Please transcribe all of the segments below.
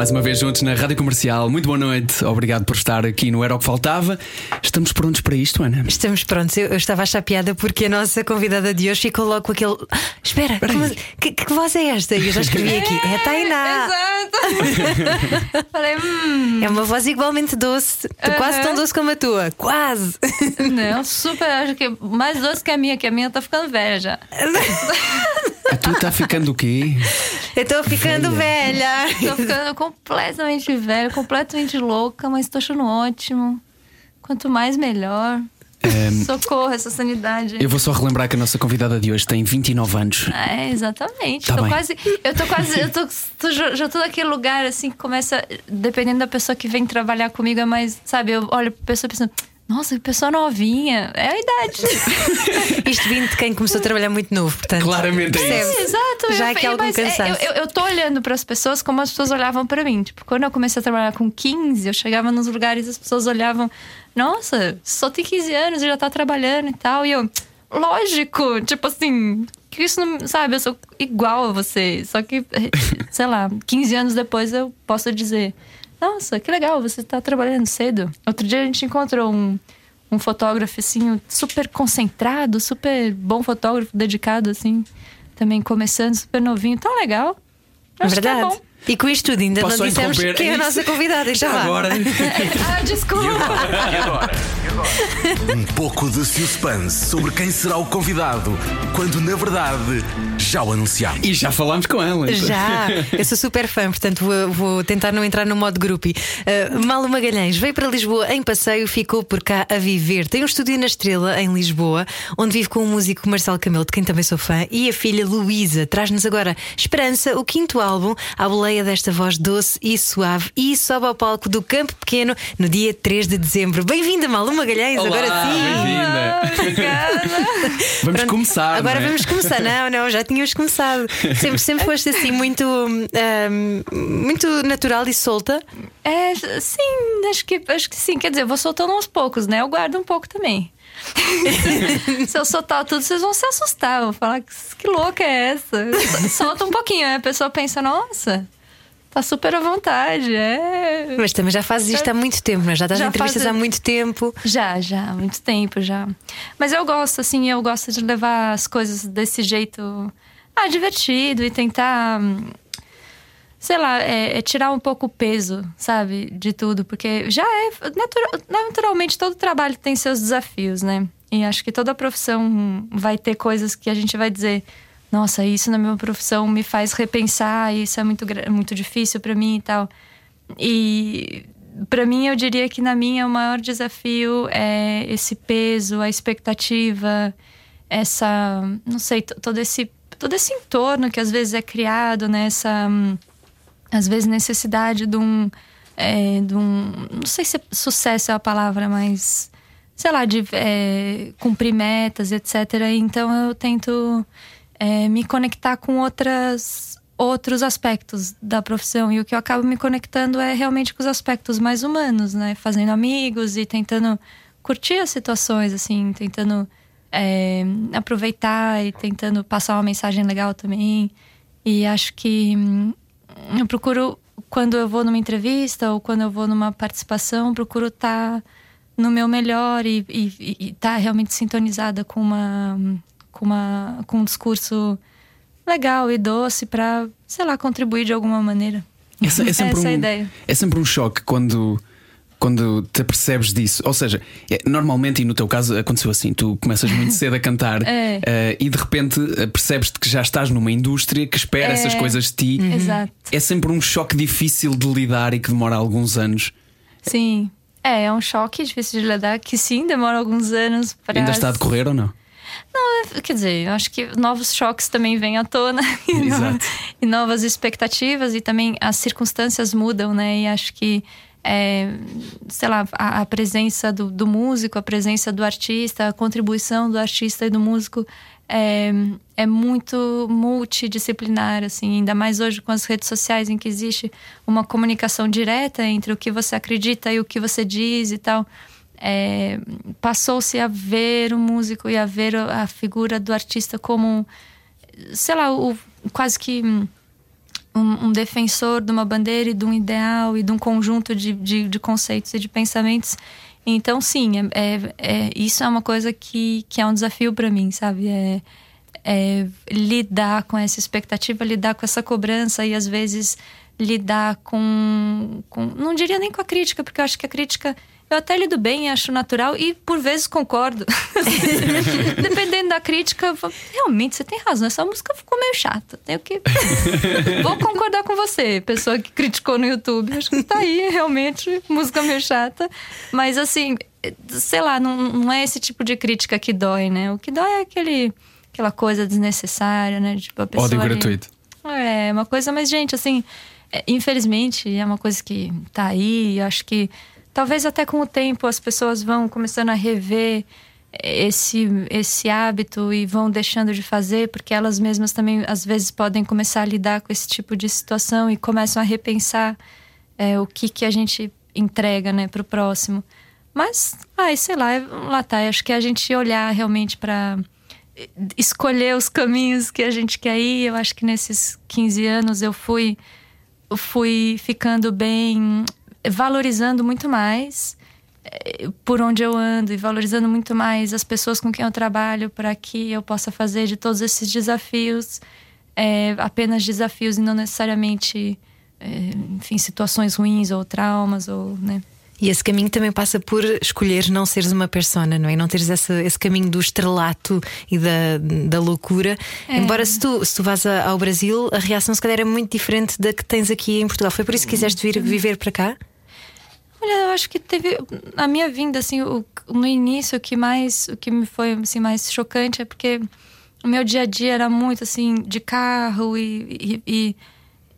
Mais uma vez juntos na Rádio Comercial. Muito boa noite. Obrigado por estar aqui no Era o que Faltava. Estamos prontos para isto, Ana? Estamos prontos. Eu, eu estava a achar piada porque a nossa convidada de hoje ficou logo com aquele. Ah, espera, como- que, que voz é esta? E eu já escrevi aqui. É a Tainá. Exato. Falei, hum, É uma voz igualmente doce. Quase Aham. tão doce como a tua. Quase. não, super, acho que mais doce que a minha, que a minha tá ficando velha já. A tua está ficando o quê? Eu estou ficando velha. Tô ficando completamente velha, completamente louca, mas tô achando ótimo. Quanto mais, melhor. Socorro, essa sanidade. Eu vou só relembrar que a nossa convidada de hoje tem 29 anos. É, exatamente. Tá tô bem. quase. Eu tô quase. Eu tô, tô- já já tô naquele lugar assim que começa. Dependendo da pessoa que vem trabalhar comigo, é mais. Sabe, eu olho pra pessoa pensando. Nossa, que pessoa novinha. É a idade. Isto vindo de quem começou a trabalhar muito novo, portanto. Claramente é percebes? isso. Exato. Já eu, aqui eu- algum mas é, cansaço. eu, eu, eu tô olhando para as pessoas como as pessoas olhavam para mim. Tipo, quando eu comecei a trabalhar com 15, eu chegava nos lugares e as pessoas olhavam. Nossa, só tem 15 anos e já tá trabalhando e tal. E eu, lógico, tipo assim, que isso não. Sabe, eu sou igual a você. Só que, sei lá, 15 anos depois eu posso dizer: Nossa, que legal, você tá trabalhando cedo. Outro dia a gente encontrou um. Um fotógrafo, assim, super concentrado, super bom fotógrafo, dedicado, assim. Também começando, super novinho. Tão legal. É Acho que é verdade. bom. E com isto tudo, ainda Posso não dissemos quem é a isso. nossa convidada. Já vá. Agora. Ah, desculpa. Um pouco de suspense sobre quem será o convidado, quando na verdade já o anunciámos. E já falámos com ela. Já, eu sou super fã, portanto vou, vou tentar não entrar no modo groupie. Uh, Malo Magalhães veio para Lisboa em passeio, ficou por cá a viver. Tem um estúdio na Estrela, em Lisboa, onde vive com o músico Marcelo Camelo, de quem também sou fã, e a filha Luísa. Traz-nos agora Esperança, o quinto álbum, à boleia desta voz doce e suave, e sobe ao palco do Campo Pequeno no dia 3 de dezembro. Bem-vinda, Malo Magalhães, Olá, agora sim. bem-vinda. Obrigada. Vamos Pronto, começar. Agora não é? vamos começar. Não, não, já tínhamos começado. Sempre, sempre foste assim muito, hum, muito natural e solta. É, sim, acho que, acho que sim. Quer dizer, vou soltando aos poucos, né? Eu guardo um pouco também. se eu soltar tudo, vocês vão se assustar. Vão falar que, louca é essa? Solta um pouquinho, aí a pessoa pensa, nossa, tá super à vontade. É. Mas também já fazes isto há muito tempo, não é? já estás Já em entrevistas faz- há muito tempo. Já, já, há muito tempo já. Mas eu gosto, assim, eu gosto de levar as coisas desse jeito ah, divertido e tentar. Sei lá, é, é tirar um pouco o peso, sabe, de tudo, porque já é. natura- naturalmente, todo trabalho tem seus desafios, né? E acho que toda profissão vai ter coisas que a gente vai dizer: nossa, isso na minha profissão me faz repensar, isso é muito, muito difícil pra mim e tal. E para mim eu diria que na minha o maior desafio é esse peso, a expectativa, essa, não sei, to- todo esse todo esse entorno que às vezes é criado nessa às vezes necessidade de um é, de um não sei se sucesso é a palavra, mas sei lá, de é, cumprir metas, etc. Então eu tento é, me conectar com outras outros aspectos da profissão e o que eu acabo me conectando é realmente com os aspectos mais humanos, né? Fazendo amigos e tentando curtir as situações, assim, tentando é, aproveitar e tentando passar uma mensagem legal também. E acho que hum, eu procuro quando eu vou numa entrevista ou quando eu vou numa participação, procuro estar no meu melhor e estar realmente sintonizada com uma com uma com um discurso legal e doce para sei lá contribuir de alguma maneira. Essa, é, sempre Essa é a um, ideia. é sempre um choque quando, quando te apercebes disso. Ou seja, é- normalmente, e no teu caso aconteceu assim: tu começas muito cedo a cantar É. eh, e de repente percebes-te que já estás numa indústria que espera É. essas coisas de ti. Exato. É sempre um choque difícil de lidar e que demora alguns anos. Sim. É, é um choque difícil de lidar, que sim, demora alguns anos para. Ainda está a decorrer ou não? Não, é- quer dizer, eu acho que novos choques também vêm à tona. E, e novas expectativas, e também as circunstâncias mudam, né? E acho que, é, sei lá, a, a presença do, do músico, a presença do artista, a contribuição do artista e do músico é, é muito multidisciplinar, assim, ainda mais hoje com as redes sociais em que existe uma comunicação direta entre o que você acredita e o que você diz e tal. É, passou-se a ver o músico e a ver a figura do artista como, sei lá, o, quase que um, um, defensor de uma bandeira e de um ideal e de um conjunto de, de, de conceitos e de pensamentos então, sim, é, é, é, isso é uma coisa que, que é um desafio para mim, sabe? É, é, lidar com essa expectativa, lidar com essa cobrança e às vezes lidar com, com. Não diria nem com a crítica, porque eu acho que a crítica eu até lido bem, acho natural e por vezes concordo. Dependendo da crítica, realmente você tem razão, essa música ficou meio chata. Tenho que. Vou concordar com você, pessoa que criticou no YouTube. Acho que tá aí, realmente, música meio chata. Mas assim, sei lá, não, não é esse tipo de crítica que dói, né? O que dói é aquele, aquela coisa desnecessária, né? Tipo, a pessoa. Ódio gratuito. É, uma coisa, mas, gente, assim, é, infelizmente, é uma coisa que tá aí, acho que Talvez até com o tempo as pessoas vão começando a rever esse, esse hábito e vão deixando de fazer, porque elas mesmas também às vezes podem começar a lidar com esse tipo de situação e começam a repensar é, o que, que a gente entrega né, para o próximo. Mas, ai, sei lá, lá tá. Acho que a gente olhar realmente para escolher os caminhos que a gente quer ir. Eu acho que nesses 15 anos eu fui, fui ficando bem valorizando muito mais eh, por onde eu ando e valorizando muito mais as pessoas com quem eu trabalho para que eu possa fazer de todos esses desafios é, apenas desafios e não necessariamente é, enfim situações ruins ou traumas ou né e esse caminho também passa por escolher não seres uma persona, não é? Não teres esse, esse caminho do estrelato e da, da loucura. É. Embora se tu, se tu vás ao Brasil, a reação se calhar é muito diferente da que tens aqui em Portugal. Foi por isso que quiseste vir viver para cá? Olha, eu acho que teve a minha vinda assim, o, no início o que mais, o que me foi assim mais chocante é porque o meu dia a dia era muito assim de carro e, e, e,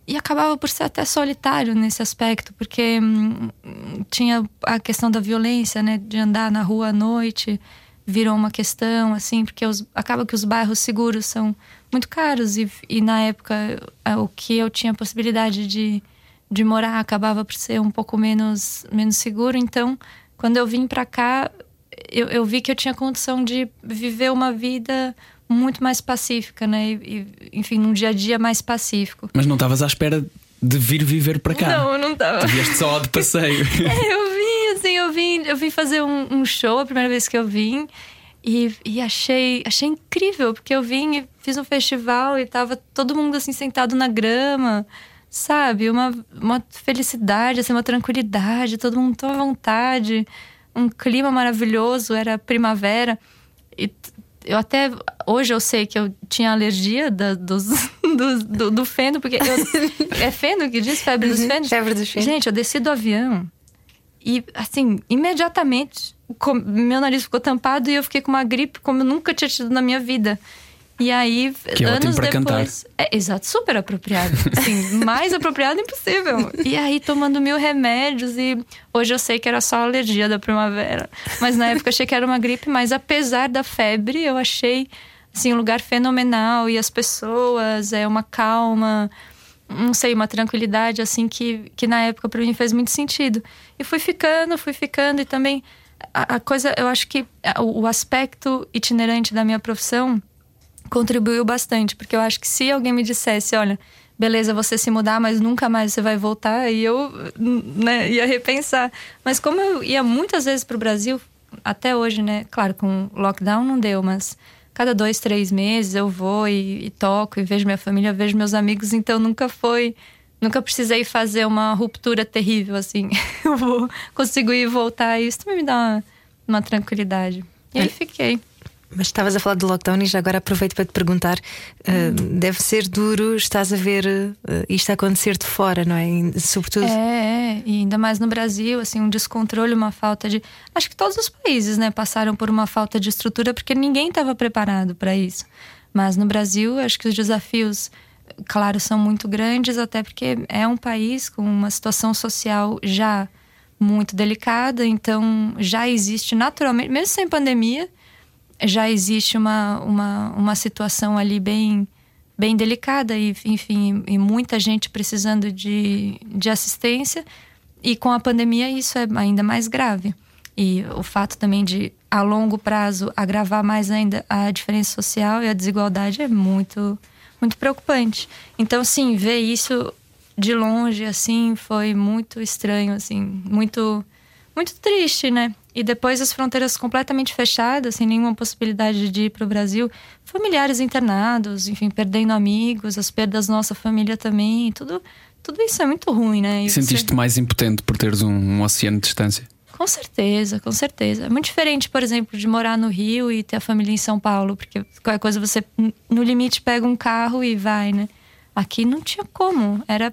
e acabava por ser até solitário nesse aspecto, porque hum, tinha a questão da violência, né, de andar na rua à noite, virou uma questão assim, porque os, acaba que os bairros seguros são muito caros e, e na época o que eu tinha possibilidade de de morar acabava por ser um pouco menos, menos seguro. Então, quando eu vim para cá, eu, eu, vi que eu tinha condição de viver uma vida muito mais pacífica, né? E, enfim, um dia a dia mais pacífico. Mas não estavas à espera de vir viver para cá? Não, não estava. Tu vieste só de passeio. é, eu vim, assim, eu vim, eu vim fazer um, um show a primeira vez que eu vim. E, e, achei, achei incrível, porque eu vim e fiz um festival e tava todo mundo assim sentado na grama sabe? Uma, uma felicidade, assim, uma tranquilidade, todo mundo tão à vontade, um clima maravilhoso, era primavera. E eu até hoje eu sei que eu tinha alergia da, dos, do, do, do, feno, porque eu, é feno que diz febre dos uhum, fenos? Febre dos fenos. Gente, eu desci do avião e assim, imediatamente meu nariz ficou tampado e eu fiquei com uma gripe como eu nunca tinha tido na minha vida. E aí, que anos depois. Cantar. É, exato, super apropriado. Assim, mais apropriado impossível. E aí, tomando mil remédios, e hoje eu sei que era só alergia da primavera. Mas na época eu achei que era uma gripe, mas apesar da febre, eu achei assim, um lugar fenomenal. E as pessoas, é uma calma, não sei, uma tranquilidade, assim, que, que na época para mim fez muito sentido. E fui ficando, fui ficando, e também a, a coisa, eu acho que o, o aspecto itinerante da minha profissão contribuiu bastante, porque eu acho que se alguém me dissesse, olha, beleza, você se mudar, mas nunca mais você vai voltar, e eu né, ia repensar. Mas como eu ia muitas vezes para o Brasil, até hoje, né? Claro, com lockdown não deu, mas cada dois, três meses eu vou e, e toco e vejo minha família, vejo meus amigos, então nunca foi. Nunca precisei fazer uma ruptura terrível, assim. eu vou, consigo ir e voltar, e isso também me dá uma, uma tranquilidade. E aí fiquei. Mas estavas a falar do lockdown e já agora aproveito para te perguntar: uh, deve ser duro, estás a ver uh, isto acontecer de fora, não é? Sobretudo. É, é, e ainda mais no Brasil, assim, um descontrole, uma falta de. Acho que todos os países, né, passaram por uma falta de estrutura porque ninguém estava preparado para isso. Mas no Brasil, acho que os desafios, claro, são muito grandes, até porque é um país com uma situação social já muito delicada, então já existe naturalmente, mesmo sem pandemia já existe uma, uma, uma situação ali bem bem delicada e enfim e muita gente precisando de, de assistência. E com a pandemia isso é ainda mais grave. E o fato também de a longo prazo agravar mais ainda a diferença social e a desigualdade é muito muito preocupante. Então sim ver isso de longe assim foi muito estranho assim muito muito triste né e depois as fronteiras completamente fechadas, sem nenhuma possibilidade de ir para o Brasil, familiares internados, enfim, perdendo amigos, as perdas da nossa família também, tudo, tudo isso é muito ruim, né? E Sentiste você... mais impotente por teres um, um, oceano de distância? Com certeza, com certeza. É muito diferente, por exemplo, de morar no Rio e ter a família em São Paulo, porque qualquer coisa você, no limite, pega um carro e vai, né? Aqui não tinha como, era.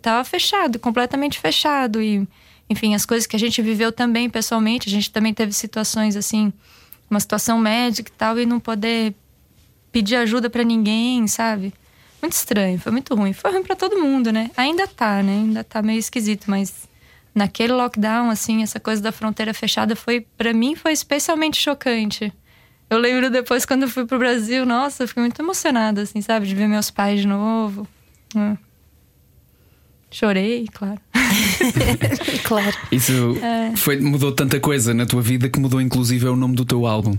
Tava fechado, completamente fechado e enfim, as coisas que a gente viveu também pessoalmente. A gente também teve situações assim, uma situação médica e tal, e não poder pedir ajuda para ninguém, sabe? Muito estranho, foi muito ruim. Foi ruim para todo mundo, né? Ainda tá, né? Ainda tá meio esquisito, mas naquele lockdown, assim, essa coisa da fronteira fechada foi, para mim, foi especialmente chocante. Eu lembro depois quando eu fui pro Brasil, nossa, eu fiquei muito emocionada, assim, sabe? De ver meus pais de novo. Hum. Chorei, claro. claro. Isso é. foi, mudou tanta coisa na tua vida que mudou inclusive o nome do teu álbum.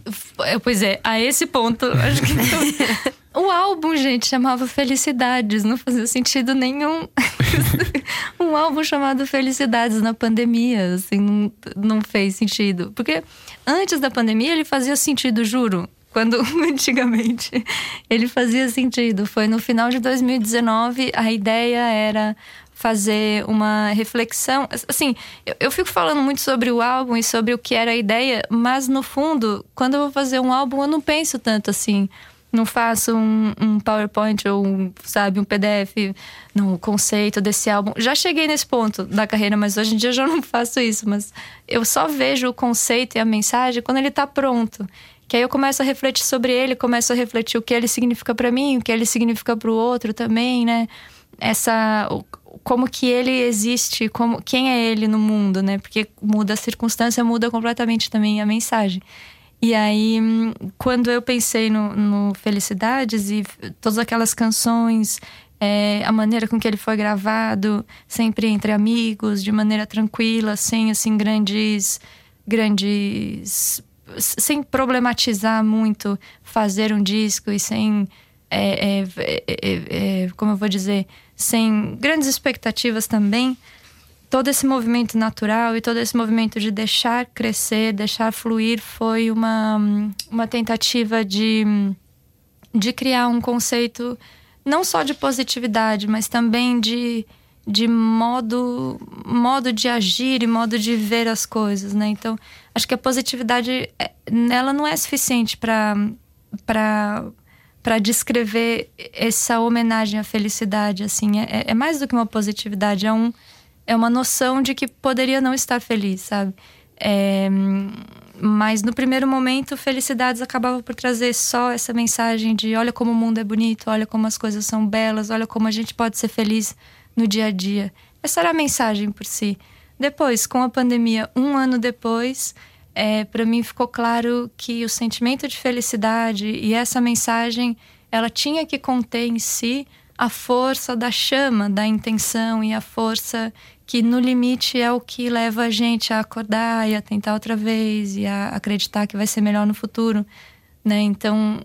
Pois é, a esse ponto, acho que. o álbum, gente, chamava Felicidades, não fazia sentido nenhum. um álbum chamado Felicidades na pandemia, assim, não, não fez sentido. Porque antes da pandemia ele fazia sentido, juro quando antigamente ele fazia sentido. Foi no final de 2019, a ideia era fazer uma reflexão. Assim, eu, eu, fico falando muito sobre o álbum e sobre o que era a ideia, mas no fundo, quando eu vou fazer um álbum, eu não penso tanto assim. Não faço um, um PowerPoint ou, um, sabe, um PDF no conceito desse álbum. Já cheguei nesse ponto da carreira, mas hoje em dia eu já não faço isso. Mas eu só vejo o conceito e a mensagem quando ele está pronto. Que aí eu começo a refletir sobre ele, começo a refletir o que ele significa para mim, o que ele significa para o outro também, né? Essa como que ele existe, como quem é ele no mundo, né? Porque muda a circunstância, muda completamente também a mensagem. E aí, quando eu pensei no, no Felicidades e todas aquelas canções, é, a maneira com que ele foi gravado, sempre entre amigos, de maneira tranquila, sem assim grandes, grandes, sem problematizar muito fazer um disco e sem, é, é, é, é, é como eu vou dizer, sem grandes expectativas também, todo esse movimento natural e todo esse movimento de deixar crescer, deixar fluir, foi uma, uma tentativa de, de criar um conceito não só de positividade, mas também de, de modo, modo de agir e modo de ver as coisas, né? Então, acho que a positividade, é, ela não é suficiente para para descrever essa homenagem à felicidade, assim, é, é, mais do que uma positividade, é, um, é uma noção de que poderia não estar feliz, sabe? É, mas no primeiro momento, Felicidades acabava por trazer só essa mensagem de olha como o mundo é bonito, olha como as coisas são belas, olha como a gente pode ser feliz no dia a dia. Essa era a mensagem por si. Depois, com a pandemia, um ano depois, é, para mim ficou claro que o sentimento de felicidade e essa mensagem ela tinha que conter em si a força da chama da intenção e a força que no limite é o que leva a gente a acordar e a tentar outra vez e a acreditar que vai ser melhor no futuro, né? Então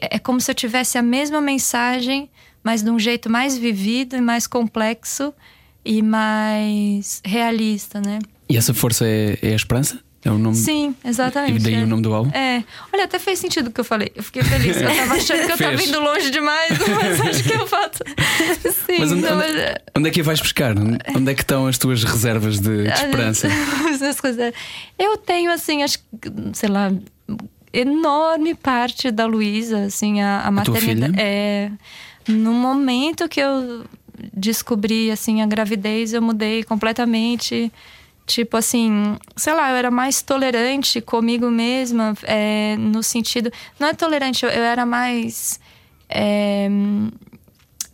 é como se eu tivesse a mesma mensagem, mas de um jeito mais vivido e mais complexo e mais realista, né? E essa força é, é a esperança? É o nome. Sim, exatamente. E daí é. o nome do álbum? É. Olha, até fez sentido o que eu falei. Eu fiquei feliz. Eu tava achando que eu tava indo longe demais, mas acho que eu faço. Sim, mas onde, não, onde, mas... onde, é que vais buscar? Onde é que estão as tuas reservas de, de esperança? eu tenho, assim, acho que, sei lá, enorme parte da Luísa, assim, a, a, a maternidade. É. No momento que eu descobri, assim, a gravidez, eu mudei completamente Tipo assim, sei lá, eu era mais tolerante comigo mesma, é, no sentido. Não é tolerante, eu, eu era mais. É,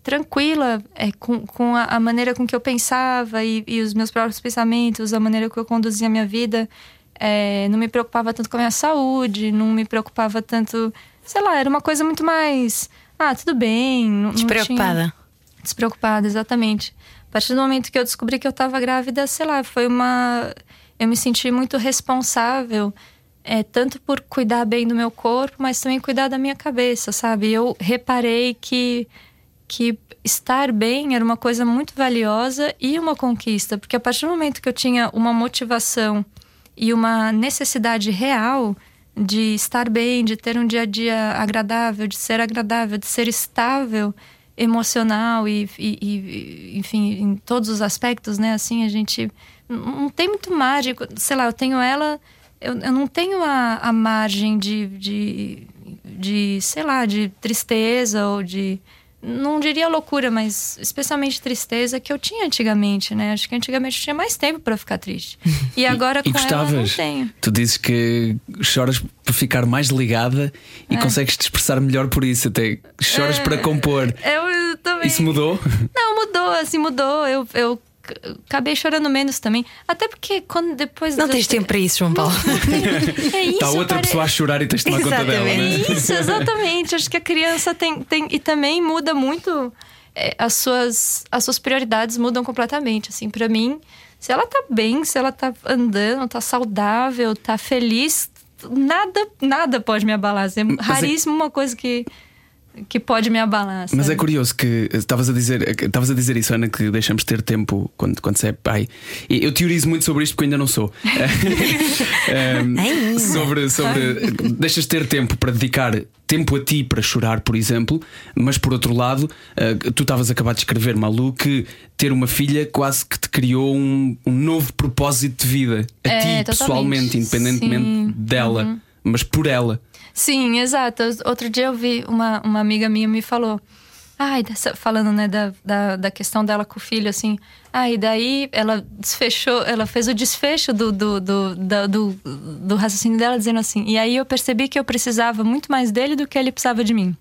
tranquila é, com, com a, a, maneira com que eu pensava e, e, os meus próprios pensamentos, a maneira que eu conduzia a minha vida. é, não me preocupava tanto com a minha saúde, não me preocupava tanto. Sei lá, era uma coisa muito mais. Ah, tudo bem. Não, Despreocupada. Não tinha... Despreocupada, exatamente. A partir do momento que eu descobri que eu estava grávida, sei lá, foi uma. Eu me senti muito responsável, é, tanto por cuidar bem do meu corpo, mas também cuidar da minha cabeça, sabe? Eu reparei que, que estar bem era uma coisa muito valiosa e uma conquista, porque a partir do momento que eu tinha uma motivação e uma necessidade real de estar bem, de ter um dia a dia agradável, de ser agradável, de ser estável emocional e, e, e, enfim em todos os aspectos né? Assim a gente não tem muito mágico. Sei lá eu tenho ela eu, eu não tenho a, a margem de, de, de sei lá de tristeza ou de não diria loucura, mas especialmente tristeza que eu tinha antigamente, né? Acho que antigamente eu tinha mais tempo para ficar triste. E agora e, com e gostavas, ela não tenho. Tu dizes que choras por ficar mais ligada e é. consegues te expressar melhor por isso, até choras é, para compor. Eu também. Isso mudou? Não, mudou, assim, mudou. Eu, eu acabei chorando menos também. Até porque quando depois. Não tens tempo para isso, João Paulo. é isso. Está outra pare... pessoa a chorar e tens de tomar conta dela. Né? É isso, exatamente. Acho que a criança tem. tem e também muda muito. É, as, suas, as suas prioridades mudam completamente. Assim, para mim, se ela tá bem, se ela tá andando, tá saudável, tá feliz, nada, nada pode me abalar. Assim, é raríssimo uma coisa que que pode me abalar. Sabe? Mas é curioso que estavas a dizer, estavas a dizer isso, Ana, que deixamos ter tempo quando, quando você é pai. E eu teorizo muito sobre isto porque ainda não sou. um, sobre, sobre deixas ter tempo para dedicar tempo a ti para chorar, por exemplo, mas por outro lado, uh, tu estavas a acabar de escrever, Malu, que ter uma filha quase que te criou um, um novo propósito de vida a é, ti totalmente. pessoalmente, independentemente Sim. dela, uhum. mas por ela. Sim, exato. Outro dia eu vi uma, uma amiga minha me falou. Ai, dessa, falando, né, da, da, da, questão dela com o filho, assim. Ai, daí ela desfechou, ela fez o desfecho do, do, do, do, do raciocínio dela, dizendo assim. E aí eu percebi que eu precisava muito mais dele do que ele precisava de mim.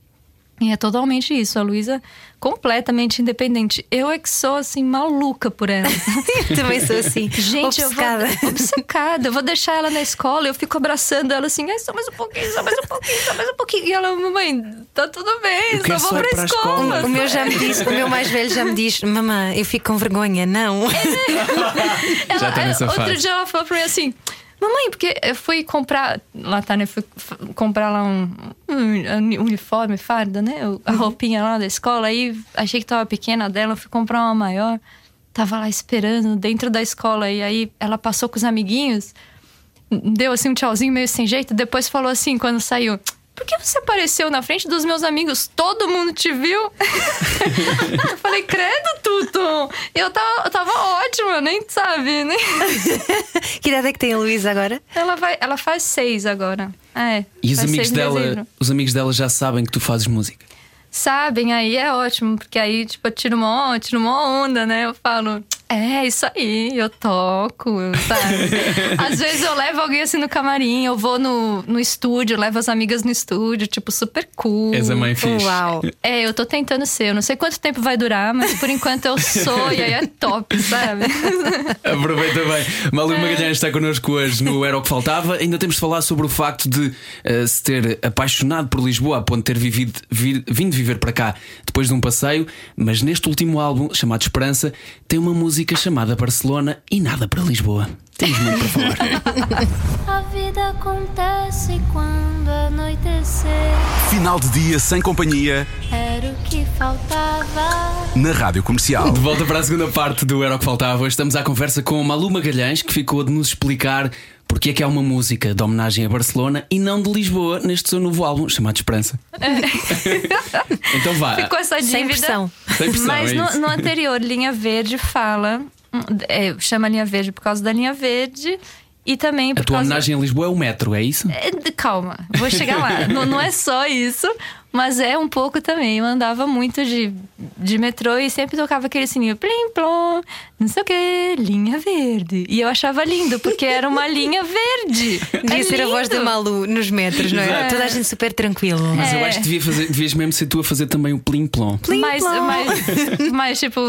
E é totalmente isso. A Luísa completamente independente. Eu é que sou assim maluca por ela. eu também sou assim. Gente, obcecada. eu vou obcecada. Eu vou deixar ela na escola, eu fico abraçando ela assim, só mais um pouquinho, só mais um pouquinho, só mais um pouquinho. E ela, mamãe, tá tudo bem, só vou pra, pra escola. escola. O meu já me disse, o meu mais velho já me diz, mamãe, eu fico com vergonha, não. É. ela, já tá nessa outro fase. dia ela falou pra mim assim. Mamãe, porque eu fui comprar. Lá tá, né? Fui comprar lá um, um uniforme, farda, né? A roupinha lá da escola. Aí achei que tava pequena dela, fui comprar uma maior. Tava lá esperando dentro da escola. E aí ela passou com os amiguinhos, deu assim um tchauzinho meio sem jeito. Depois falou assim, quando saiu: por que você apareceu na frente dos meus amigos? Todo mundo te viu? eu falei, credo, Tuto! Eu tava, eu tava ótima, nem sabe, né? que idade é que tem a Luísa agora? Ela, vai, ela faz seis agora. É, E os amigos dela, dezembro. os amigos dela já sabem que tu fazes música. Sabem, aí é ótimo, porque aí, tipo, eu tiro uma, eu tiro uma onda, né? Eu falo, é, isso aí, eu toco, sabe? Às vezes eu levo alguém assim no camarim, eu vou no, no estúdio, levo as amigas no estúdio, tipo, super cool. És a mãe fixe. Uau. É, eu tô tentando ser. Eu não sei quanto tempo vai durar, mas por enquanto eu sou e aí é top, sabe? Aproveita bem. Malu Magalhães está connosco hoje no Era o que Faltava. Ainda temos de falar sobre o facto de eh, se ter apaixonado por Lisboa a ponto de ter vivido, vir- vindo viver para cá depois de um passeio. Mas neste último álbum, chamado Esperança, tem uma música chamada Barcelona e nada para Lisboa. Temos muito para falar. A vida acontece quando anoitecer. Final de dia sem companhia que faltava. na Rádio Comercial. De volta para a segunda parte do Era o que Faltava. Hoje estamos à conversa com Malu Magalhães, que ficou de nos explicar porque é que há uma música de homenagem a Barcelona e não de Lisboa neste seu novo álbum chamado Esperança. então vá. Ficou essa dívida. Sem pressão. Sem pressão, Mas é no, no anterior, Linha Verde fala. é, chama Linha Verde por causa da Linha Verde e também por A tua causa. homenagem a Lisboa é o metro, é isso? É, de- Calma, vou chegar lá. não, não é só isso, Mas é um pouco também. Eu andava muito de, de metrô e sempre tocava aquele sininho plim plom, não sei o que, linha verde. E eu achava lindo, porque era uma linha verde. Devia É ser a voz da lindo. Malu nos metros, não é? Exato. Toda a gente super tranquilo. Mas eu É. acho que devia fazer, devias mesmo ser tu a fazer também o plim plom. Plim, Mas, plom. mas, mas, tipo,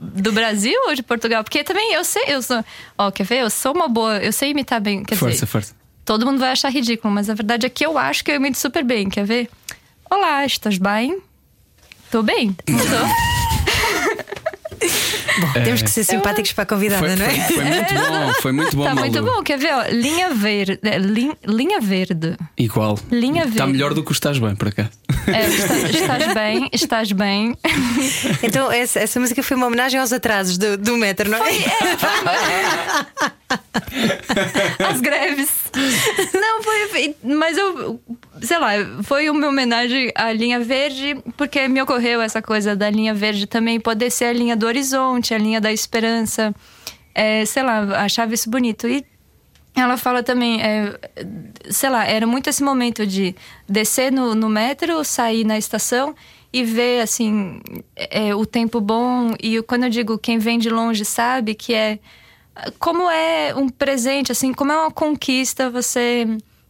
do Brasil ou de Portugal? Porque também eu sei, eu sou. Ó, quer ver? Eu sou uma boa, eu sei imitar bem. Quer Força, dizer, força. todo mundo vai achar ridículo, mas a verdade é que eu acho que eu imito super bem. Quer ver? Olá, estás bem? Tô bem? Bom, temos que ser simpáticos para a convidada, Foi, não é? foi- foi muito bom, foi muito bom, tá Malu. muito bom. Quer ver? Ó, linha verde. é, lin- linha verde. Igual. Linha Está verde. melhor do que o estás bem, por acaso. É, está- estás bem, estás bem. Então, essa, essa música foi uma homenagem aos atrasos do, do metro, não é? As greves. Não, foi. Mas eu. Sei lá, foi uma homenagem à linha verde, porque me ocorreu essa coisa da linha verde também poder ser a linha do horizonte, a linha da esperança. É, sei lá, achava isso bonito. E ela fala também, é, sei lá, era muito esse momento de descer no, no metro, sair na estação e ver, assim, é, o tempo bom. E quando eu digo quem vem de longe sabe que é como é um presente, assim, como é uma conquista você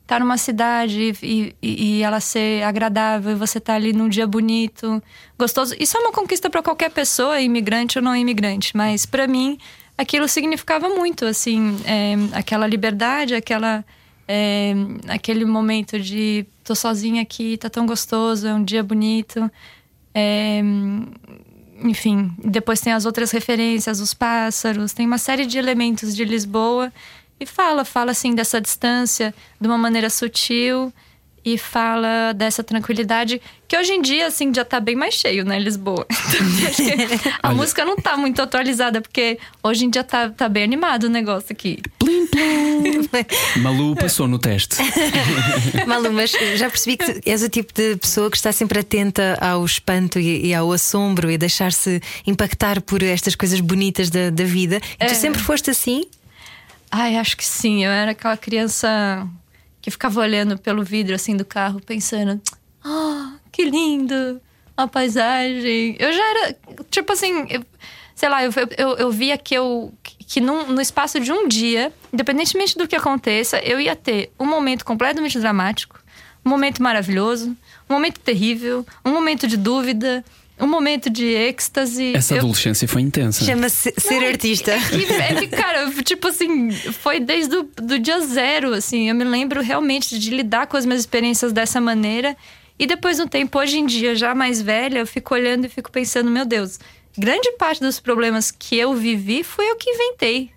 estar numa cidade e, e, e ela ser agradável, e você estar ali num dia bonito, gostoso. Isso é uma conquista para qualquer pessoa, imigrante ou não imigrante, mas para mim aquilo significava muito, assim, é, aquela liberdade, aquela é, aquele momento de tô sozinha aqui, tá tão gostoso, é um dia bonito. É, enfim, depois tem as outras referências, os pássaros, tem uma série de elementos de Lisboa e fala, fala assim dessa distância de uma maneira sutil e fala dessa tranquilidade que hoje em dia assim já tá bem mais cheio, né, Lisboa. Então, a Olha- música não tá muito atualizada porque hoje em dia tá, tá bem animado o negócio aqui. Plim plom. Malu passou no teste. Malu, mas já percebi que és o tipo de pessoa que está sempre atenta ao espanto e, e ao assombro e deixar-se impactar por estas coisas bonitas da, da vida. E tu É. sempre foste assim? Ai, acho que sim. Eu era aquela criança que ficava olhando pelo vidro assim do carro, pensando: Ah, que lindo! A paisagem. Eu já era, tipo assim, eu- sei lá, eu, eu, eu via que eu. Que num, no espaço de um dia, independentemente do que aconteça, eu ia ter um momento completamente dramático, um momento maravilhoso, um momento terrível, um momento de dúvida, um momento de êxtase. Essa Eu- adolescência foi intensa. Chama-se ser artista. que, é que, cara, tipo assim, foi desde o do dia zero, assim. Eu me lembro realmente de lidar com as minhas experiências dessa maneira. E depois de um tempo, hoje em dia, já mais velha, eu fico olhando e fico pensando, meu Deus, grande parte dos problemas que eu vivi foi eu que inventei.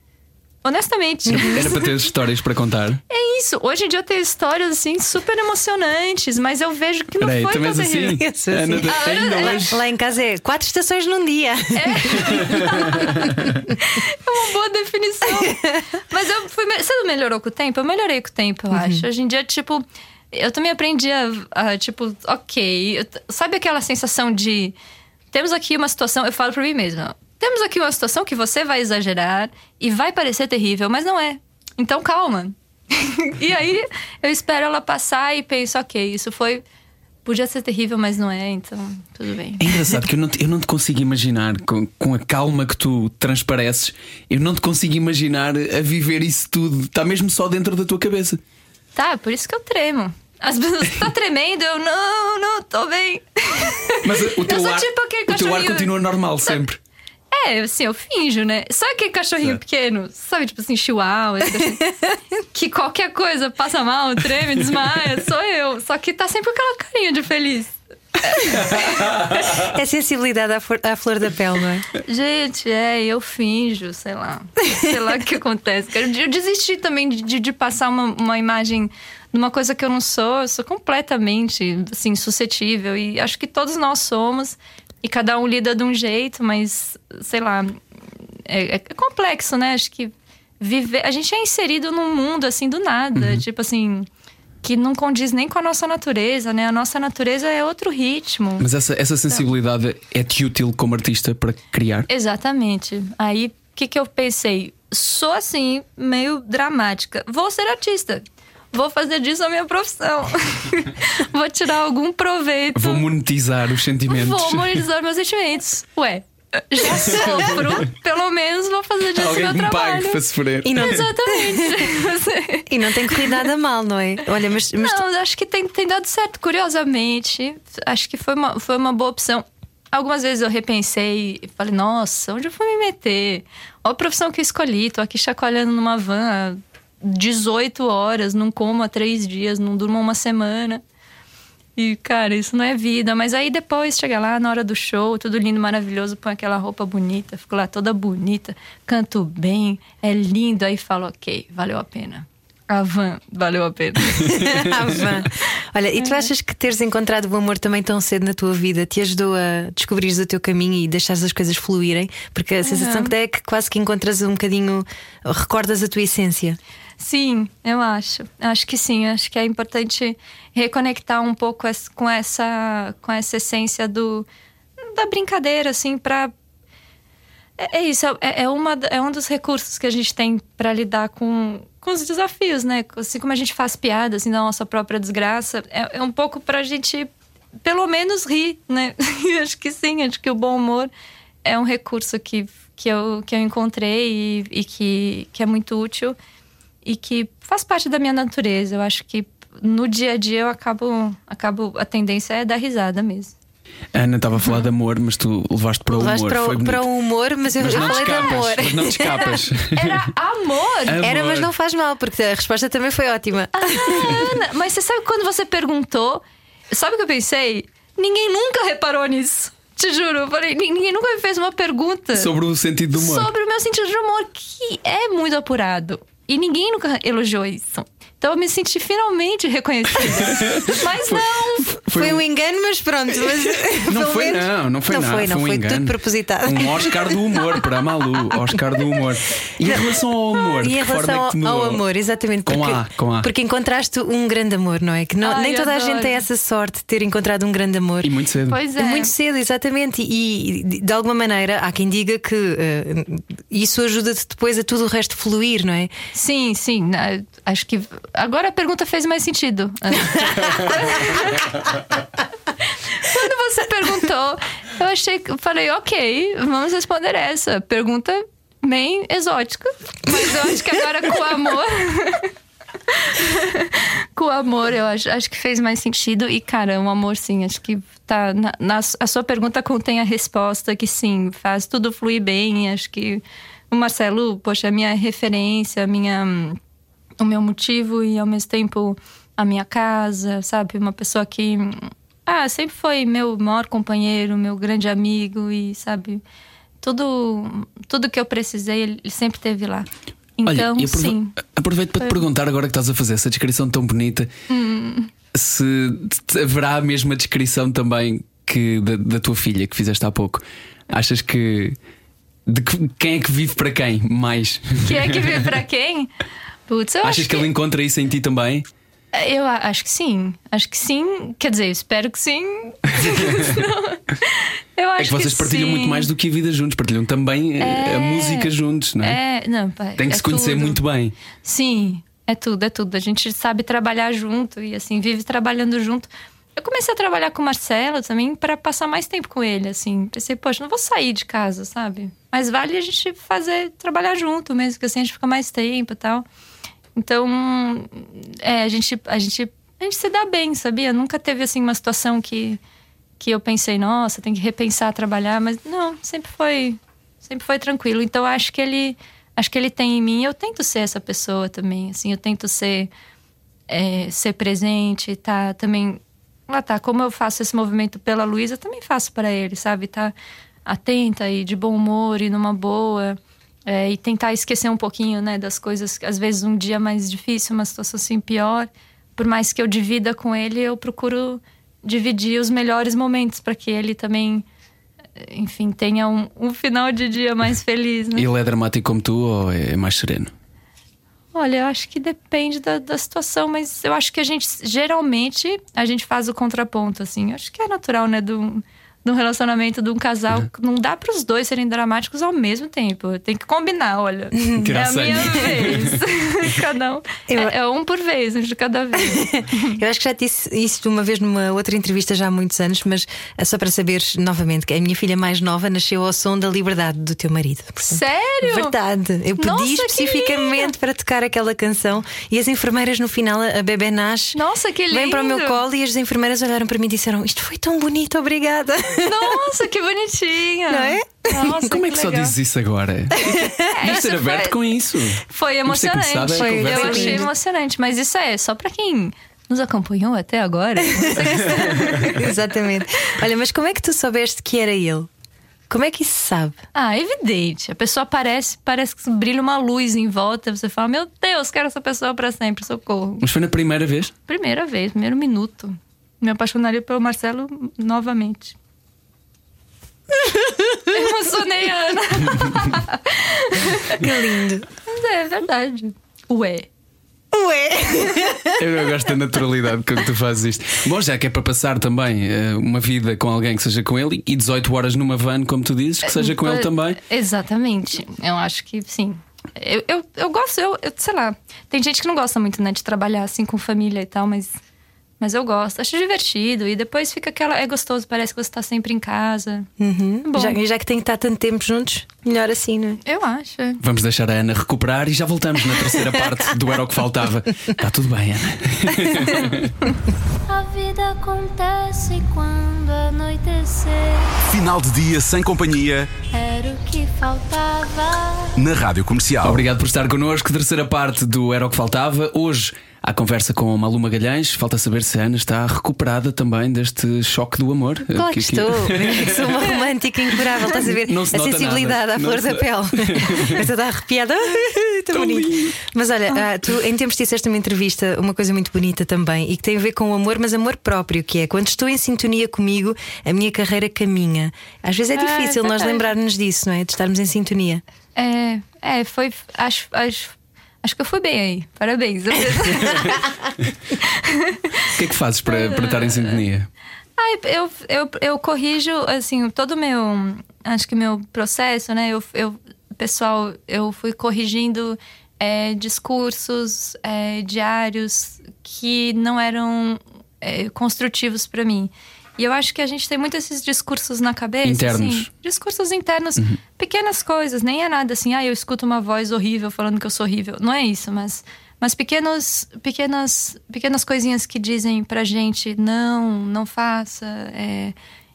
Honestamente. Era para ter histórias para contar. É isso. Hoje em dia eu tenho histórias, assim, super emocionantes, mas eu vejo que não Peraí, foi tão terrível. assim? Isso, assim. Ana, ainda hoje. Lá em casa é quatro estações num dia. É uma boa definição. Mas eu fui. Você não melhorou com o tempo? Eu melhorei com o tempo, eu acho. Hoje em dia, tipo. Eu também aprendi a, a, tipo, ok. eu sabe aquela sensação de. Temos aqui uma situação. Eu falo pra mim mesma. Temos aqui uma situação que você vai exagerar e vai parecer terrível, mas não é. Então calma. e aí eu espero ela passar e penso, ok, isso foi. Podia ser terrível, mas não é, então tudo bem. É engraçado que eu não, te, eu não te consigo imaginar com, com a calma que tu transpareces. Eu não te consigo imaginar a viver isso tudo. Está mesmo só dentro da tua cabeça. Tá, por isso que eu tremo. As pessoas tá tremendo, eu não, não, tô bem. Mas o teu, ar, tipo o teu ar continua normal Sabe- sempre. É, assim, eu finjo, né? Sabe aquele cachorrinho Certo. pequeno? Sabe, tipo assim, chihuahua? que qualquer coisa passa mal, treme, desmaia, sou eu. Só que tá sempre aquela carinha de feliz. É sensibilidade à, flor- à flor da pele, não é? Gente, é, eu finjo, sei lá. Sei lá o que acontece. Eu, desisti também de, de- de passar uma, uma imagem de uma coisa que eu não sou. Eu sou completamente, assim, suscetível. E acho que todos nós somos. E cada um lida de um jeito, mas, sei lá, é, é complexo, né? Acho que viver. A gente é inserido num mundo, assim, do nada. Tipo assim. Que não condiz nem com a nossa natureza, né? A nossa natureza é outro ritmo. Mas essa, essa sensibilidade é-te útil como artista para criar? Exatamente. Aí, o que, que eu pensei? Sou assim, meio dramática. Vou ser artista. Vou fazer disso a minha profissão. vou tirar algum proveito. Vou monetizar os sentimentos. Vou monetizar meus sentimentos. Ué, já sofro, pelo menos vou fazer disso Alguém meu que me pague trabalho. para sofrer. E não, Exatamente. e não tem corrido nada mal, não é? Olha, mas, mas tu- Não, acho que tem, tem dado certo. Curiosamente, acho que foi uma, foi uma boa opção. Algumas vezes eu repensei e falei, nossa, onde eu fui me meter? Olha a profissão que eu escolhi, tô aqui chacoalhando numa van há 18 horas, não como há três dias, não durmo uma semana. E, cara, isso não é vida. Mas aí depois chega lá na hora do show, tudo lindo, maravilhoso, põe aquela roupa bonita, fico lá toda bonita, canto bem, é lindo. Aí falo, ok, valeu a pena. A van, valeu a pena. Ah, vá. Olha, e tu achas que teres encontrado o amor também tão cedo na tua vida te ajudou a descobrires o teu caminho e deixares as coisas fluírem? Porque a sensação que dá é que quase que encontras um bocadinho, recordas a tua essência. Sim, eu acho. Acho que sim. Acho que é importante reconectar um pouco com essa, com essa essência do, da brincadeira, assim, para é, é isso, é, é, uma, é um dos recursos que a gente tem para lidar com, com os desafios, né? Assim como a gente faz piadas assim, da nossa própria desgraça, é, é um pouco pra gente, pelo menos, rir, né? Acho que sim, acho que o bom humor é um recurso que, que, eu, que eu encontrei e, e que, que é muito útil e que faz parte da minha natureza. Eu acho que no dia a dia eu acabo, acabo a tendência é dar risada mesmo. A Ana estava a falar de amor, mas tu levaste para o Levaste humor. para, o, para o humor, mas eu, Mas eu falei de amor. Mas não te escapas. Era amor! Era, Amor. mas não faz mal, porque a resposta também foi ótima. Ana, mas você sabe quando você perguntou? Sabe o que eu pensei? Ninguém nunca reparou nisso. Te juro, falei, "Nin- ninguém nunca me fez uma pergunta Sobre o sentido do humor. sobre o meu sentido de humor, que é muito apurado. E ninguém nunca elogiou isso. Então eu me senti finalmente reconhecida. Mas não, Foi, um engano, mas pronto. Mas, Não foi, menos- não, não foi não nada. Foi, não um foi, engano. tudo propositado. Um Oscar do humor para a Malu. Oscar do humor. E em relação ao humor, E em relação é que te ao, amor, exatamente. Com porque, A, com A. porque encontraste um grande amor, não é? Que não- Ai, nem toda a adoro. gente tem essa sorte de ter encontrado um grande amor. E muito cedo. pois é. Muito cedo, exatamente. E de- de alguma maneira há quem diga que eh, isso ajuda-te depois a tudo o resto fluir, não é? Sim, sim. Acho que agora a pergunta fez mais sentido. Quando você perguntou, eu achei falei, ok, vamos responder essa. Pergunta bem exótica. Mas eu acho que agora com o amor. com o amor, eu acho, acho que fez mais sentido. E, cara, o amor, sim, acho que tá. Na, na- a sua pergunta contém a resposta que sim, faz tudo fluir bem. Acho que o Marcelo, poxa, é a minha referência, a minha o meu motivo e ao mesmo tempo a minha casa, sabe? Uma pessoa que ah, sempre foi meu maior companheiro, meu grande amigo e sabe, tudo tudo que eu precisei, ele sempre teve lá. Então, Olha, sim. aproveito para te perguntar agora que estás a fazer essa descrição tão bonita Hum. se haverá a mesma descrição também que da, da tua filha que fizeste há pouco. Achas que de que- quem é que vive para quem mais? Que é que vive pra quem? Putz, eu Achas acho que ele encontra isso em ti também? Eu acho que sim. Acho que sim. Quer dizer, espero que sim. eu acho É que vocês partilham sim. muito mais do que a vida juntos, partilham também eh, a música juntos, não é? É, não, pá, Tem que é se conhecer tudo. muito bem. Sim, é tudo, é tudo. A gente sabe trabalhar junto e assim, vive trabalhando junto. Eu comecei a trabalhar com o Marcelo também para passar mais tempo com ele, assim. Pensei, poxa, não vou sair de casa, sabe? Mas vale a gente fazer, trabalhar junto mesmo, que assim a gente fica mais tempo e tal. Então, é, a gente, a gente, a gente se dá bem, sabia? Nunca teve assim uma situação que, que eu pensei, nossa, tem que repensar trabalhar, mas não, sempre foi, sempre foi tranquilo. Então, acho que ele, acho que ele tem em mim. Eu tento ser essa pessoa também, assim, eu tento ser, é, ser presente, tá? Também, lá tá. Como eu faço esse movimento pela Luísa, também faço para ele, sabe? Tá atenta e de bom humor e numa boa. É, e tentar esquecer um pouquinho, né, das coisas, às vezes um dia mais difícil, uma situação assim pior. Por mais que eu divida com ele, eu procuro dividir os melhores momentos para que ele também, enfim, tenha um, um final de dia mais feliz, né? Ele é dramático como tu ou é mais sereno? Olha, eu acho que depende da, da situação, mas eu acho que a gente, geralmente, a gente faz o contraponto, assim. Eu acho que é natural, né, do, um relacionamento de um casal. Não dá para os dois serem dramáticos ao mesmo tempo. Tem que combinar, olha. é a minha vez. Cada um. Eu- É, é um por vez, um de cada vez. Eu acho que já disse isso de uma vez numa outra entrevista já há muitos anos, mas é só para saberes novamente que a minha filha mais nova nasceu ao som da liberdade do teu marido. Portanto, Sério? Verdade. Eu pedi Nossa, especificamente para tocar aquela canção e as enfermeiras no final, a bebê nasce. Nossa, que Vem para o meu lindo. colo e as enfermeiras olharam para mim e disseram: Isto foi tão bonito, obrigada. Nossa, que bonitinha. Não é? Nossa, Como é que só dizes isso agora? Deves ter isso aberto foi- com isso. Foi emocionante. Foi, conversa eu achei isso. emocionante, mas isso é só pra quem nos acompanhou até agora. Exatamente. Olha, mas como é que tu soubeste que era ele? Como é que isso se sabe? ah, evidente. A pessoa aparece, parece que brilha uma luz em volta. Você fala, meu Deus, quero essa pessoa pra sempre, socorro. Mas foi na primeira vez? Primeira vez, primeiro minuto. Me apaixonaria pelo Marcelo novamente. Emocionei a Ana. Que lindo. Mas é verdade. Ué. Ué! Eu gosto da naturalidade com que tu fazes isto. Bom, já que é para passar também eh, uma vida com alguém que seja com ele e 18 horas numa van, como tu dizes, que seja com ele também. Exatamente. Eu acho que sim. Eu, eu, eu gosto, eu, eu sei lá. Tem gente que não gosta muito, né, de trabalhar assim com família e tal, mas, mas eu gosto. Acho divertido. E depois fica aquela. É gostoso, parece que você tá sempre em casa. Uhum. Bom. Já, já que tem que estar tanto tempo juntos, melhor assim, não é? Eu acho. é. Vamos deixar a Ana recuperar e já voltamos na terceira parte do Era o que Faltava. Está tudo bem, Ana. A vida acontece quando anoitecer. Final de dia sem companhia Era o que faltava. na Rádio Comercial. Obrigado por estar connosco. Terceira parte do Era o que Faltava. Hoje, a conversa com Malu Magalhães. Falta saber se a Ana está recuperada também deste choque do amor. Claro que estou. Sou uma romântica incurável, estás a ver? Não se a sensibilidade nada. à flor se- da pele. Mas toda arrepiada. Tão Tão bonito. lindo. Mas olha, ah, tu em tempos disseste numa entrevista uma coisa muito bonita também e que tem a ver com o amor, mas amor próprio, que é quando estou em sintonia comigo, a minha carreira caminha. Às vezes é Ah, é difícil nós verdade. lembrarmos disso, não é? De estarmos em sintonia. É, é, foi. Acho, acho, acho que eu fui bem aí. Parabéns. O que é que fazes para, para estar em sintonia? Ai, eu, eu, eu corrijo, assim, todo o meu. Acho que meu processo, né? Eu, eu, pessoal, eu fui corrigindo é, discursos é, diários que não eram é, construtivos para mim. E eu acho que a gente tem muito esses discursos na cabeça. Internos. assim, discursos internos, pequenas coisas, nem é nada assim, ah, eu escuto uma voz horrível falando que eu sou horrível. Não é isso, mas. Mas pequenos, pequenas, pequenas coisinhas que dizem pra gente não, não faça, é,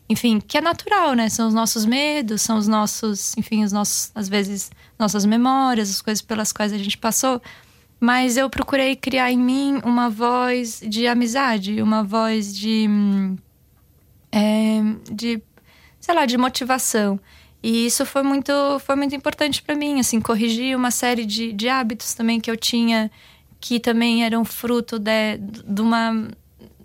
enfim, que é natural, né? São os nossos medos, são os nossos, enfim, os nossos, às vezes, nossas memórias, as coisas pelas quais a gente passou. Mas eu procurei criar em mim uma voz de amizade, uma voz de, hum, é, de sei lá, de motivação. E isso foi muito, foi muito importante para mim, assim, corrigir uma série de, de hábitos também que eu tinha, que também eram fruto de, de, uma,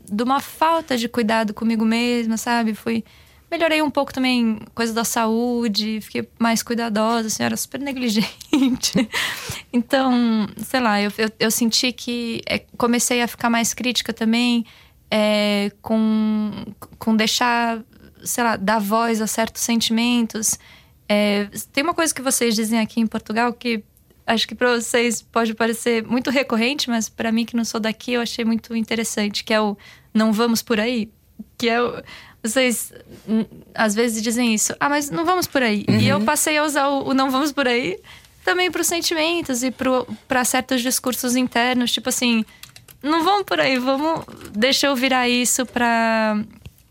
de uma falta de cuidado comigo mesma, sabe? Fui, melhorei um pouco também coisa da saúde, fiquei mais cuidadosa, assim, era super negligente. então, sei lá, eu, eu, eu senti que é, comecei a ficar mais crítica também, é, com, com deixar, sei lá, dar voz a certos sentimentos. É, tem uma coisa que vocês dizem aqui em Portugal que acho que para vocês pode parecer muito recorrente, mas para mim que não sou daqui eu achei muito interessante, que é o não vamos por aí, que é o, vocês hum, às vezes dizem isso, ah, mas não vamos por aí. E eu passei a usar o, o não vamos por aí também para os sentimentos e para certos discursos internos, tipo assim, não vamos por aí, vamos, deixa eu virar isso para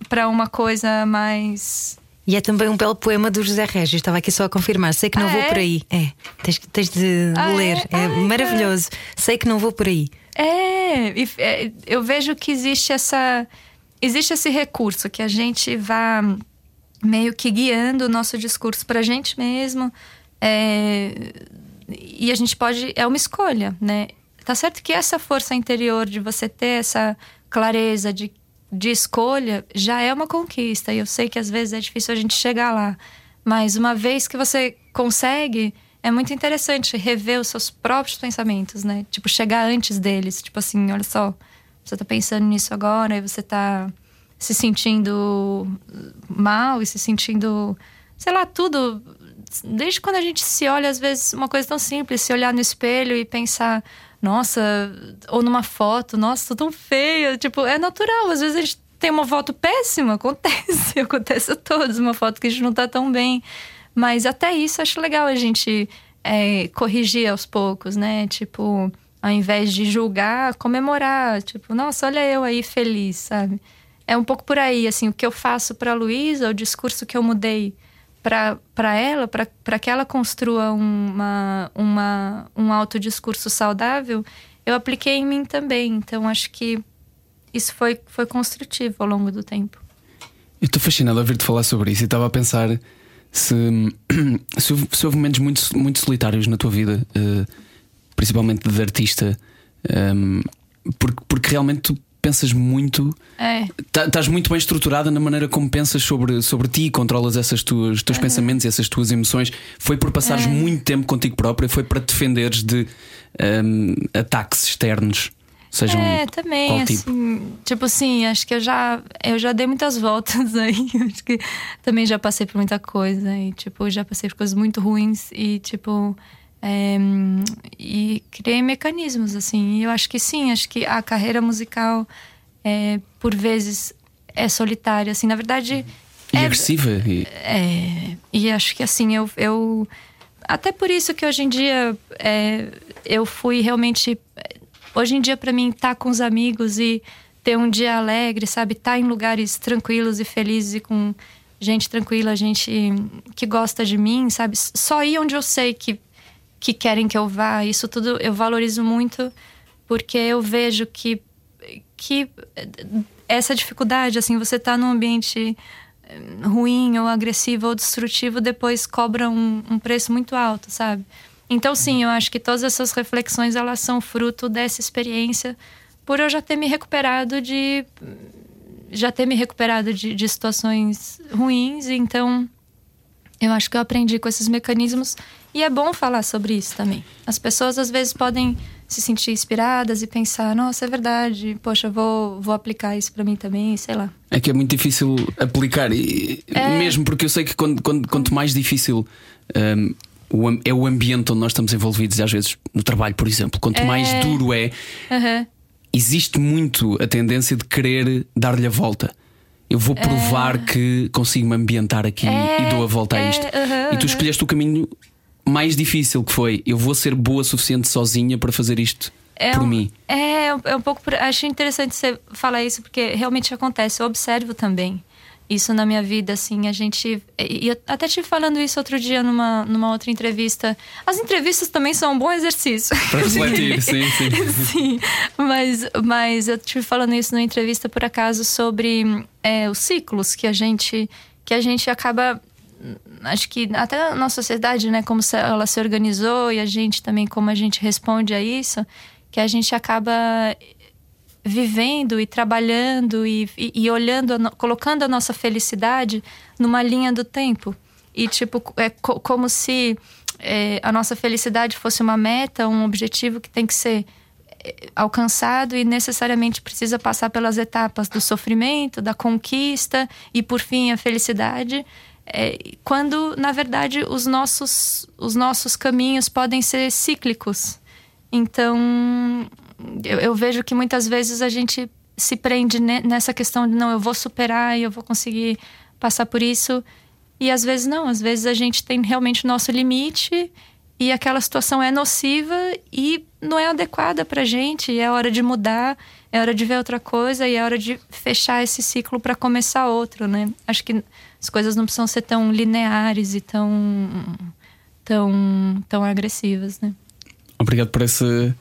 para uma coisa mais E é também um belo poema do José Régio. Estava aqui só a confirmar. Sei que não Ah, vou é? por aí. É, tens, tens de Ah, ler. é? É, maravilhoso. Sei que não vou por aí. É, é, eu vejo que existe essa existe esse recurso que a gente vá meio que guiando o nosso discurso para a gente mesmo é, e a gente pode é uma escolha, né? Tá certo que essa força interior de você ter essa clareza de, de escolha já é uma conquista e eu sei que às vezes é difícil a gente chegar lá, mas uma vez que você consegue é muito interessante rever os seus próprios pensamentos, né? Tipo, chegar antes deles. Tipo assim, olha só, você tá pensando nisso agora e você tá se sentindo mal e se sentindo, sei lá, tudo. Desde quando a gente se olha, às vezes, uma coisa tão simples, se olhar no espelho e pensar, nossa, ou numa foto, nossa, tô tão feia. Tipo, é natural. Às vezes a gente tem uma foto péssima, acontece, acontece a todos, uma foto que a gente não tá tão bem. Mas até isso acho legal a gente é, corrigir aos poucos, né? Tipo, ao invés de julgar, comemorar. Tipo, nossa, olha eu aí feliz, sabe? É um pouco por aí, assim, o que eu faço para Luísa, o discurso que eu mudei para ela, para que ela construa uma, uma, um autodiscurso saudável, eu apliquei em mim também. Então, acho que isso foi, foi construtivo ao longo do tempo. Eu estou fascinado a ouvir-te falar sobre isso e estava a pensar se, se, houve, se houve momentos muito, muito solitários na tua vida, uh, principalmente de artista, um, ehm, porque, porque realmente tu pensas muito. É. Tá, estás muito bem estruturada na maneira como pensas sobre, sobre ti e controlas esses tuas, teus pensamentos e essas tuas emoções. Foi por passares é. muito tempo contigo própria, foi para te defenderes de um, ataques externos. Sejam é, também, tipo? assim, tipo assim, acho que eu já, eu já dei muitas voltas aí, acho que também já passei por muita coisa e, tipo, já passei por coisas muito ruins e, tipo, é, e criei mecanismos, assim, e eu acho que sim, acho que a carreira musical, é, por vezes, é solitária, assim, na verdade... E é, agressiva. E... É, e acho que, assim, eu... eu até por isso que hoje em dia é, eu fui realmente Hoje em dia, para mim, estar tá com os amigos e ter um dia alegre, sabe? Estar tá em lugares tranquilos e felizes e com gente tranquila, gente que gosta de mim, sabe? Só ir onde eu sei que, que querem que eu vá. Isso tudo eu valorizo muito porque eu vejo que, que essa dificuldade, assim, você tá num ambiente eh, ruim ou agressivo ou destrutivo, depois cobra um, um preço muito alto, sabe? Então, sim, eu acho que todas essas reflexões elas são fruto dessa experiência, por eu já ter me recuperado de já ter me recuperado de, de situações ruins. Então, eu acho que eu aprendi com esses mecanismos e é bom falar sobre isso também. As pessoas às vezes podem se sentir inspiradas e pensar, nossa, é verdade, poxa, vou, vou aplicar isso para mim também, sei lá. É que é muito difícil aplicar, e, é... mesmo porque eu sei que quando, quando, quanto mais difícil um, o, é o ambiente onde nós estamos envolvidos, e às vezes no trabalho, por exemplo. Quanto é... mais duro é, uhum. existe muito a tendência de querer dar-lhe a volta. Eu vou provar é... que consigo me ambientar aqui e dou a volta a é, isto. Uhum, e tu escolheste o caminho mais difícil que foi: eu vou ser boa o suficiente sozinha para fazer isto. É por um, mim. É, é um pouco. Acho interessante você falar isso, porque realmente acontece. Eu observo também isso na minha vida, assim, a gente. E eu até tive falando isso outro dia numa, numa outra entrevista. As entrevistas também são um bom exercício. Para refletir, sim, sim. sim, mas, mas eu tive falando isso numa entrevista, por acaso, sobre é, os ciclos que a gente. que a gente acaba. Acho que até na sociedade, né, como ela se organizou e a gente também, como a gente responde a isso, que a gente acaba vivendo e trabalhando e, e, e olhando, a, colocando a nossa felicidade numa linha do tempo. E, tipo, é co como se é, a nossa felicidade fosse uma meta, um objetivo que tem que ser é, alcançado e necessariamente precisa passar pelas etapas do sofrimento, da conquista e, por fim, a felicidade. É, quando, na verdade, os nossos, os nossos caminhos podem ser cíclicos. Então, eu, eu vejo que muitas vezes a gente se prende nessa questão de não, eu vou superar e eu vou conseguir passar por isso. E às vezes não, às vezes a gente tem realmente o nosso limite e aquela situação é nociva e não é adequada pra gente, é hora de mudar, é hora de ver outra coisa e é hora de fechar esse ciclo para começar outro, né? Acho que as coisas não precisam ser tão lineares e tão tão tão agressivas, né? Obrigado por esse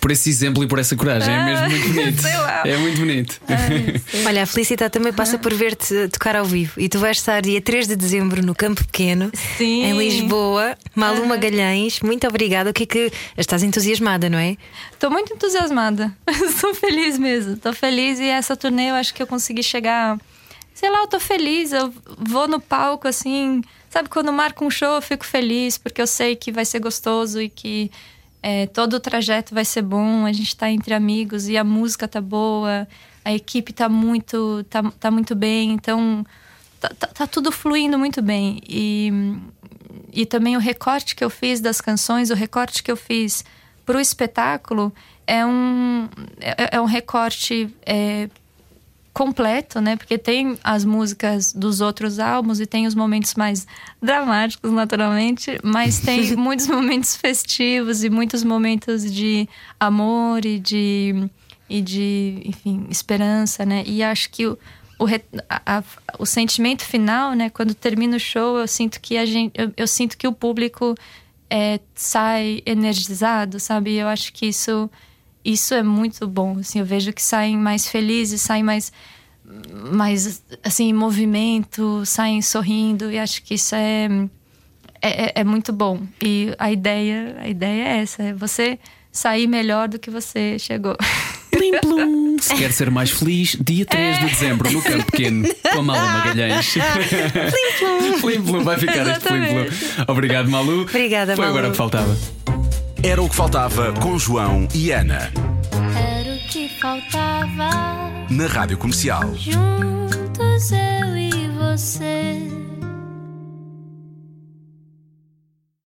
por esse exemplo e por essa coragem. é mesmo muito bonito. É muito bonito. Olha, a felicidade também passa por ver-te tocar ao vivo. E tu vais estar dia 3 de dezembro no Campo Pequeno, Sim. em Lisboa. Malu Magalhães, muito obrigada. O que é que. Estás entusiasmada, não é? Estou muito entusiasmada. Estou feliz mesmo. Estou feliz e essa turnê eu acho que eu consegui chegar. Sei lá, eu tô feliz. Eu vou no palco assim. Sabe, quando marco um show, eu fico feliz, porque eu sei que vai ser gostoso e que é, todo o trajeto vai ser bom, a gente tá entre amigos e a música tá boa. a equipe tá muito, tá, tá muito bem, então tá, tá, tá tudo fluindo muito bem. E, e também o recorte que eu fiz das canções, o recorte que eu fiz para o espetáculo é um, é, é um recorte é, completo, né? Porque tem as músicas dos outros álbuns e tem os momentos mais dramáticos, naturalmente, mas tem muitos momentos festivos e muitos momentos de amor e de e de, enfim, esperança, né? E acho que o, o, a, o sentimento final, né? Quando termina o show, eu sinto que a gente, eu, eu sinto que o público é, sai energizado, sabe? Eu acho que isso isso é muito bom. Assim, eu vejo que saem mais felizes, saem mais, mais assim, em movimento, saem sorrindo, e acho que isso é, é, é, é muito bom. E a ideia, a ideia é essa: é você sair melhor do que você chegou. Plim plum. Se quer ser mais feliz, dia 3 de dezembro, no Campo Pequeno, com a Malu Magalhães. Plim plum. Plim plum, vai ficar este plim plum. Obrigado, Malu. Obrigada, Foi Malu. agora que faltava. Era o que faltava com João e Ana. Era o que faltava. Na Rádio Comercial. Juntos eu e você.